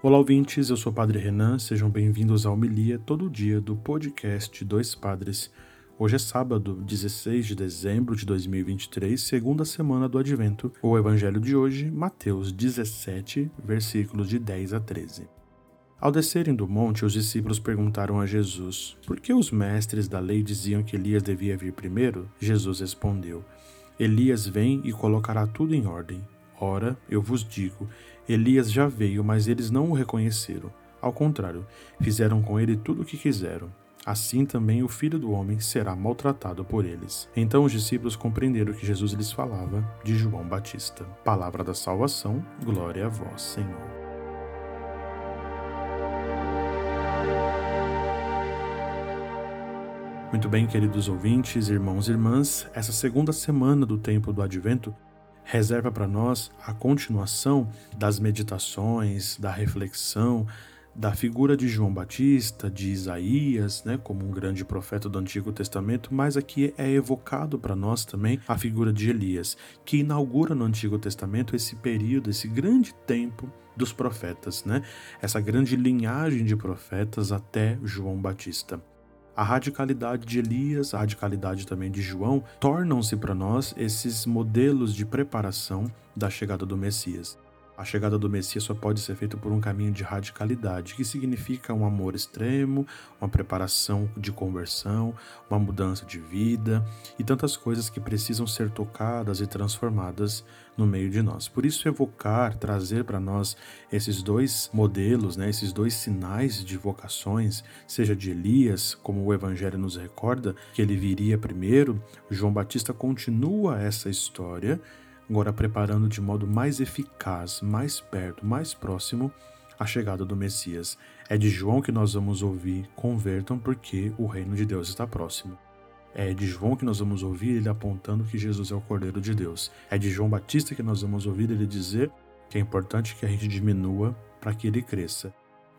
Olá, ouvintes, eu sou o Padre Renan, sejam bem-vindos à homilia todo dia do podcast Dois Padres. Hoje é sábado, 16 de dezembro de 2023, segunda semana do Advento. O evangelho de hoje, Mateus 17, versículos de 10 a 13. Ao descerem do monte, os discípulos perguntaram a Jesus: Por que os mestres da lei diziam que Elias devia vir primeiro? Jesus respondeu: Elias vem e colocará tudo em ordem. Ora, eu vos digo: Elias já veio, mas eles não o reconheceram. Ao contrário, fizeram com ele tudo o que quiseram. Assim também o filho do homem será maltratado por eles. Então os discípulos compreenderam que Jesus lhes falava de João Batista. Palavra da salvação, glória a vós, Senhor. Muito bem, queridos ouvintes, irmãos e irmãs, essa segunda semana do tempo do Advento reserva para nós a continuação das meditações, da reflexão, da figura de João Batista, de Isaías, né, como um grande profeta do Antigo Testamento, mas aqui é evocado para nós também a figura de Elias, que inaugura no Antigo Testamento esse período, esse grande tempo dos profetas, né? Essa grande linhagem de profetas até João Batista. A radicalidade de Elias, a radicalidade também de João, tornam-se para nós esses modelos de preparação da chegada do Messias. A chegada do Messias só pode ser feita por um caminho de radicalidade, que significa um amor extremo, uma preparação de conversão, uma mudança de vida e tantas coisas que precisam ser tocadas e transformadas no meio de nós. Por isso, evocar, trazer para nós esses dois modelos, né, esses dois sinais de vocações, seja de Elias, como o Evangelho nos recorda, que ele viria primeiro, João Batista continua essa história agora preparando de modo mais eficaz, mais perto, mais próximo a chegada do Messias. É de João que nós vamos ouvir: convertam, porque o reino de Deus está próximo. É de João que nós vamos ouvir ele apontando que Jesus é o Cordeiro de Deus. É de João Batista que nós vamos ouvir ele dizer que é importante que a gente diminua para que ele cresça.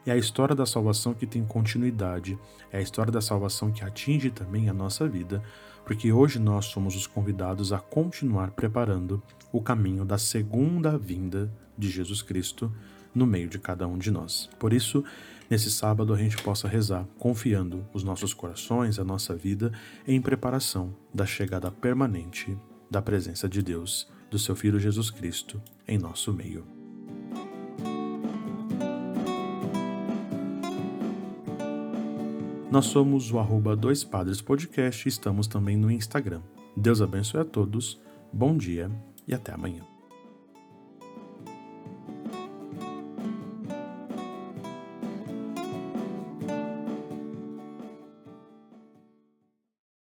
É a história da salvação que tem continuidade, é a história da salvação que atinge também a nossa vida, porque hoje nós somos os convidados a continuar preparando o caminho da segunda vinda de Jesus Cristo no meio de cada um de nós. Por isso, nesse sábado a gente possa rezar confiando os nossos corações, a nossa vida em preparação da chegada permanente da presença de Deus, do seu Filho Jesus Cristo em nosso meio. Nós somos o arroba Dois Padres Podcast e estamos também no Instagram. Deus abençoe a todos, bom dia e até amanhã.